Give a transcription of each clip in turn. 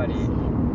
ぱり。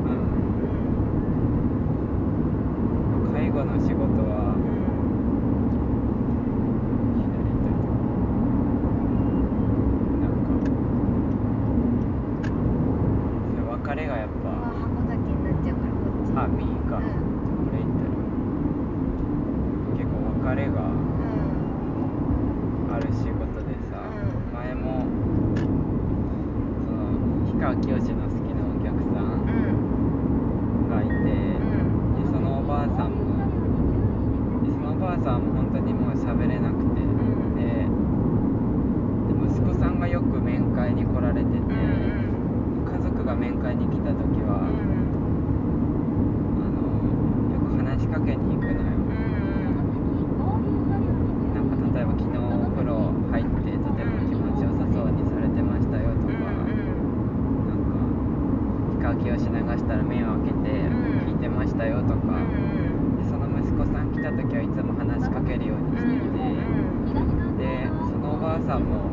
さんも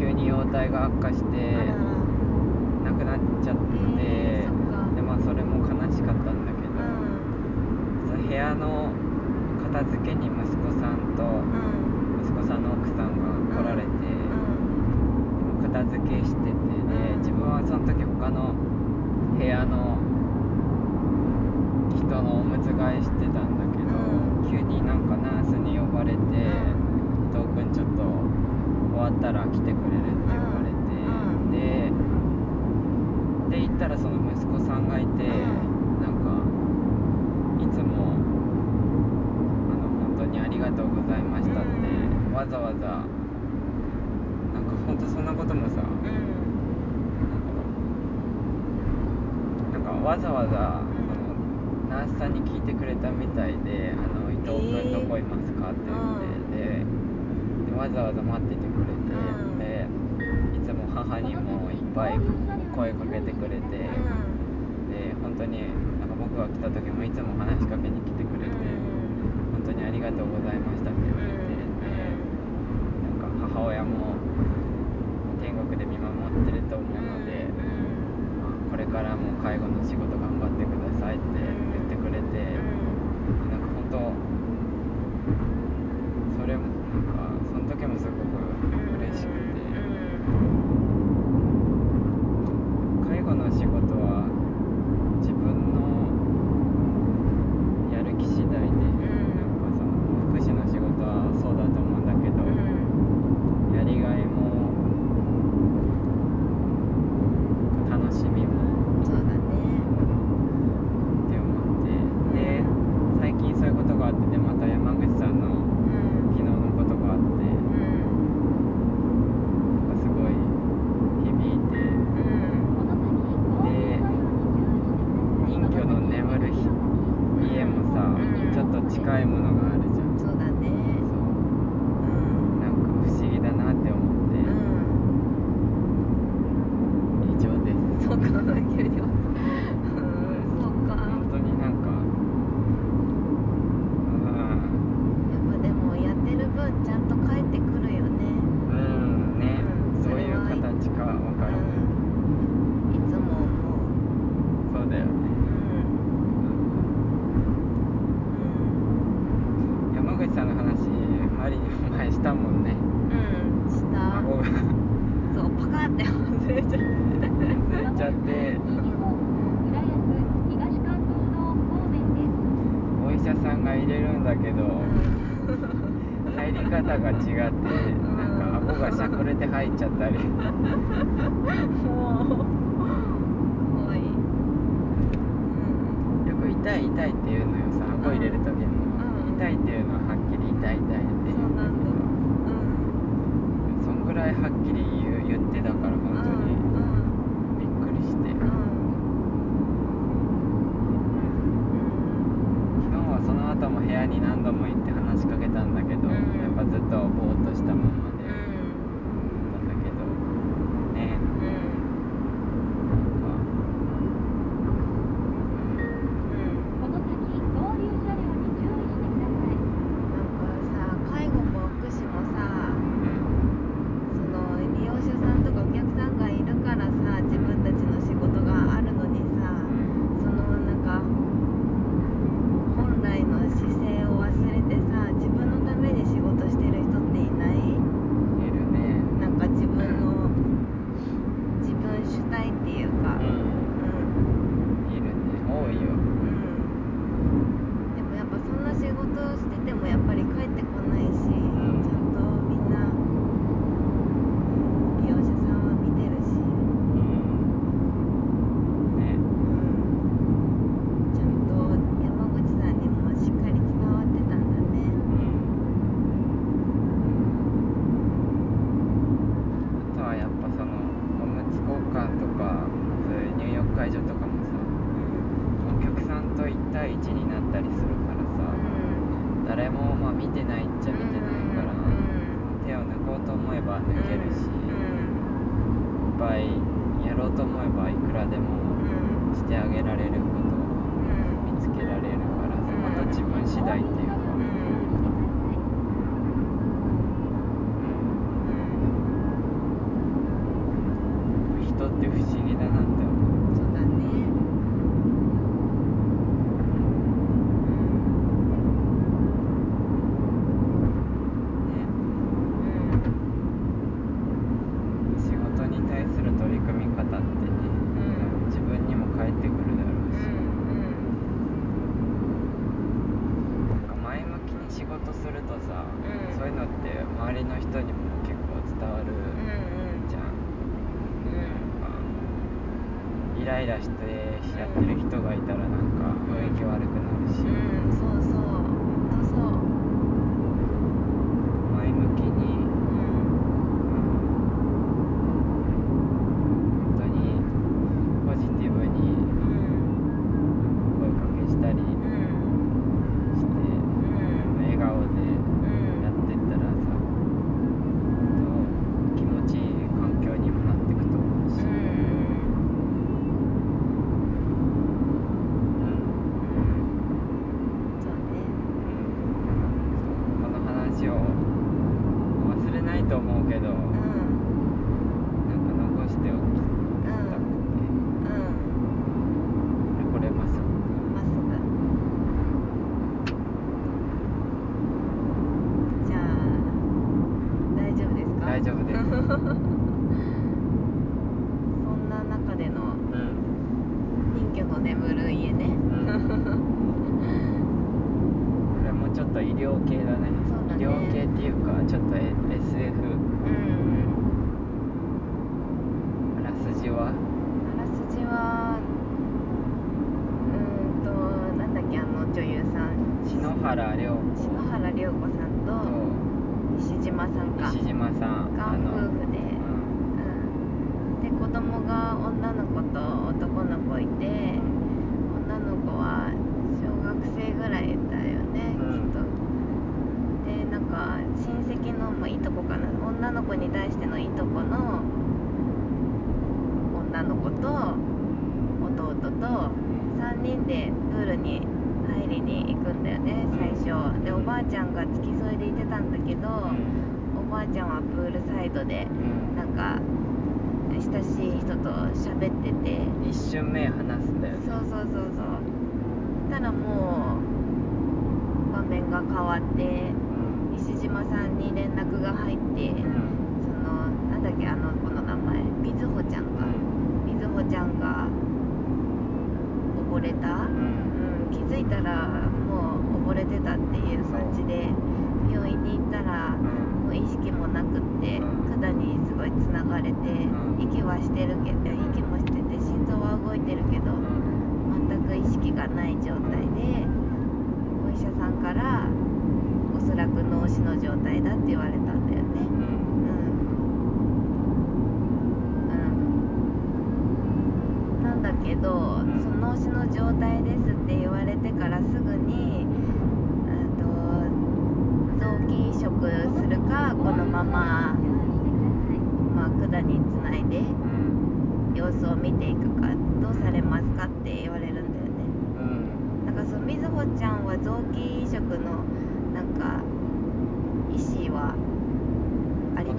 急に容体が悪化してわざ待っててくれて、でいつも母にもいっぱい声かけてくれて、で本当になんか僕が来た時もいつも話しかけに来てくれて、本当にありがとうございます。これで入っちゃったり。もう多い、うん、よく痛い痛いっていうのよさ顎入れる時も、うん、痛いっていうのははっきり痛い痛いっていうそうなんだ。うん。そんぐらいはっきり I 量系だね。そうだね。量系っていうかちょっとえでプールに入りに行くんだよね最初。でおばあちゃんが付き添いでいてたんだけど、おばあちゃんはプールサイドでなんか親しい人と喋ってて。一瞬目離すんだよね。そうそうそうそう。たらもう場面が変わって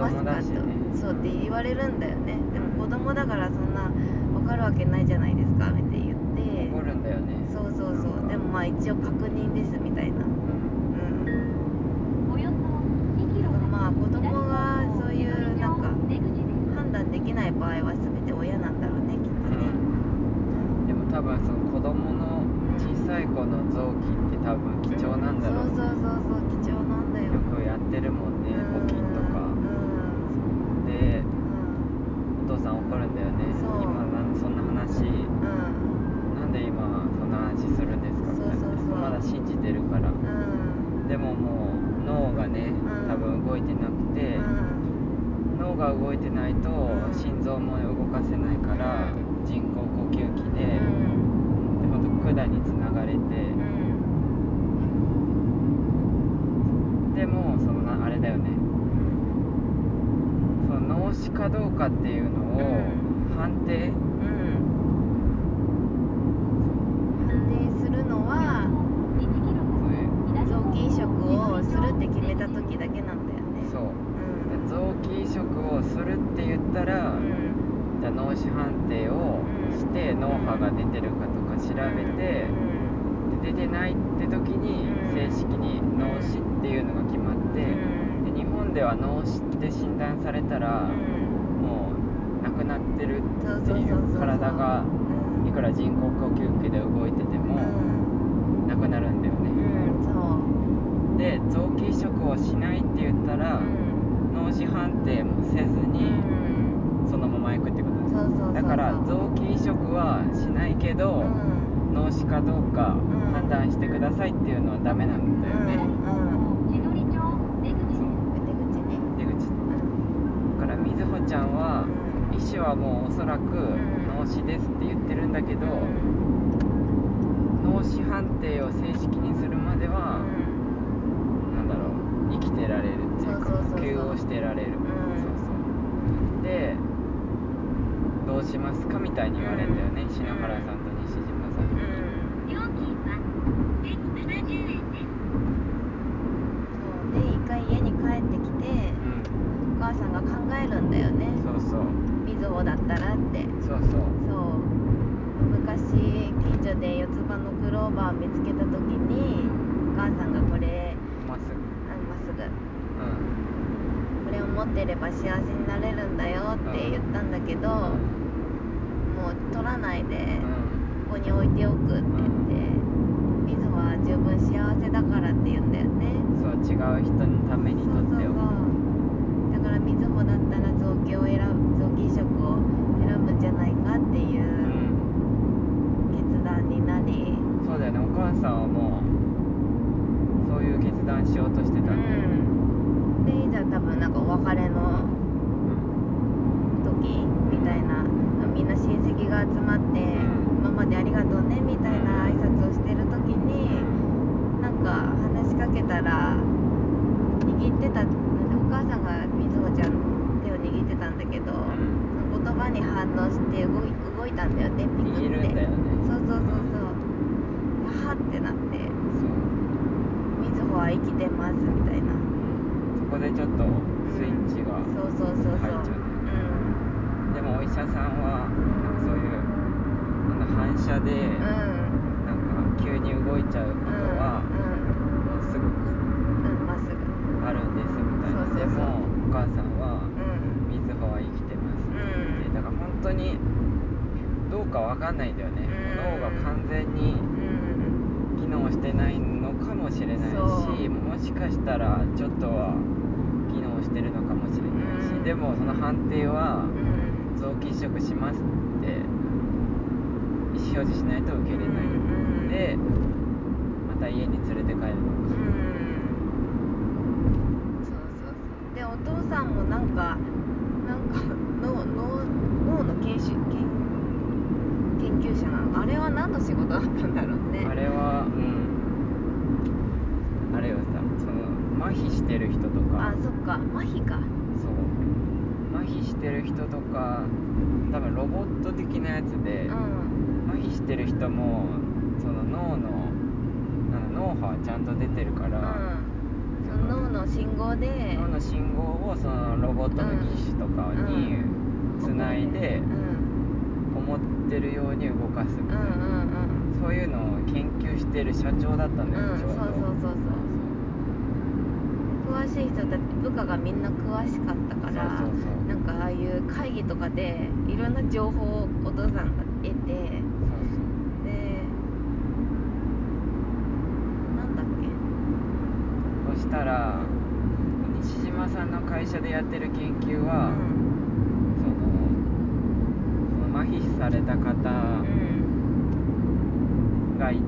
ますかと、ね、そうって言われるんだよね。でも子供だからそんな分かるわけないじゃないですかって言って。怒るんだよね。そうそうそう。でもまあ一応確認です動いてないと心臓も動かせないから人工呼吸器でで本当管につながれて。でもそのあれだよね。その脳死かどうかっていうのを判定で日本では脳死って診断されたら、うん。もう亡くなってるっていそう体がうん。いくら人工呼吸器で動いててもうん。亡くなるんだようね、う。で臓器移植をしないって言ったら、うん。脳死判定もせずにうん。そのまま行くってことだから臓器移植はしないけど、うん。脳死かどうかうん判断してくださいっていうのはダメなんだよね、うん千鳥町出口そう出口ね出口だからみずほちゃんはうん医師はもうおそらくん。脳死ですって言ってるんだけど、脳死判定を正式にするまでは、なんだろう生きてられるっていうか呼吸をしてられる、ん。そうそう。でどうしますかみたいに言われるんだよね、うん。篠原さんと西島さんに、うん料金は1070円ですそうで一回家に帰ってきてうんお母さんが考えるんだよねそうそうみずほだったらってそうそうそう昔近所で四つ葉のクローバーを見つけた時にお母さんがこれまっすぐ。あまっすぐうん。これを持ってれば幸せになれるんだよって言ったんだけど、もう取らないでうんここに置いておくって言って、みずほは十分幸せだからって言うんだよね。そう違う人のためにとっておくそうそうそうだからみずほだったら臓器を選ぶ臓器移植を選ぶんじゃないかっていううん決断になりそうだよねお母さんはもうそういう決断しようとしてた。んだよねうん。でいざ多分なんかお別れの時みたいなみんな親戚が集まってうん。今までありがとうねみたいな挨拶をしてる時になんか話しかけたら握ってたお母さんがみずほちゃんの手を握ってたんだけど、んその言葉に反応して動い動いたんだよねピクって握るんだよねそうそうそうそうはってなってそうみずほは生きてますみたいなそこでちょっとスイッチがそうそうそうそう。入っちゃう。でもお医者さんはなんかそういうなんだ反射でうん。なんか急に動いちゃうことはうんもうすぐうんうんまっすぐあるんですみたいな。そうそうそう。でもお母さんはうん。みずほは生きてますって言ってうん。だから本当にどうかわかんないんだよね。うん脳が完全にうん機能してないのかもしれないそうしもしかしたらちょっとは機能してるのかもしれないし、うんでもその判定はうん。臓器移植しますって意思表示しないと受け入れない、うん。でまた家に連れて帰るのか、うん。そうそうそう。でお父さんもなんかなんか脳脳脳の研修研研究者なの？あれは何の仕事だったんだろうね。あれはうん。あれよさその麻痺してる人とか。あそっか。麻痺かしてる人とか多分ロボット的なやつで、うん。麻痺してる人もその脳の脳波はちゃんと出てるから、うん。その脳の信号で脳の信号をそのロボットの機種とかにつないでうん。思ってるように動かすみたいな、うんうんうんそういうのを研究してる社長だったんだよ、うん。ちょうど。そうそう。そうそう。詳しい人たち部下がみんな詳しかったからそうそうそうなんかああいう会議とかでいろんな情報をお父さんが得てそうでなんだっけ？そしたら西島さんの会社でやってる研究は、そのその麻痺された方うんがいて、う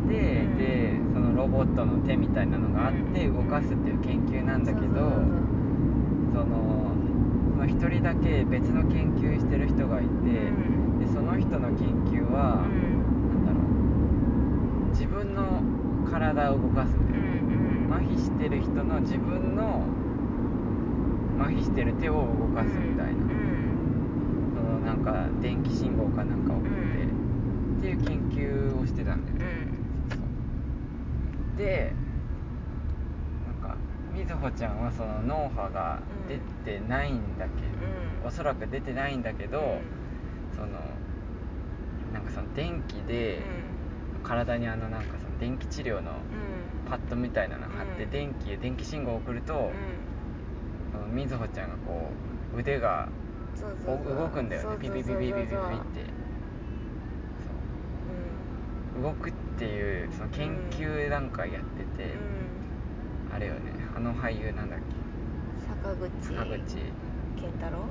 ん。でそのロボットの手みたいなのがあってうん動かすっていう研究なんだけど、別の研究してる人がいて、うん。でその人の研究は、うん。なんだろう。自分の体を動かすんだよ、うん麻痺してる人の自分の麻痺してる手を動かすみたいな、うんそのなんか電気信号かなんか送って、うん。っていう研究をしてたんだよね、うん。そう。でちゃんはその脳波が出てないんだけど、うん。おそらく出てないんだけど、そのなんかその電気で体にあのなんかその電気治療のうん。パッドみたいなの貼ってうん。電気電気信号を送ると、うん。そのみずほちゃんがこう腕が動くんだよね。ピピピピピピピピって。動くっていうその研究段階やってて、うん。あれよねあの俳優なんだっけ？坂口坂口健太郎？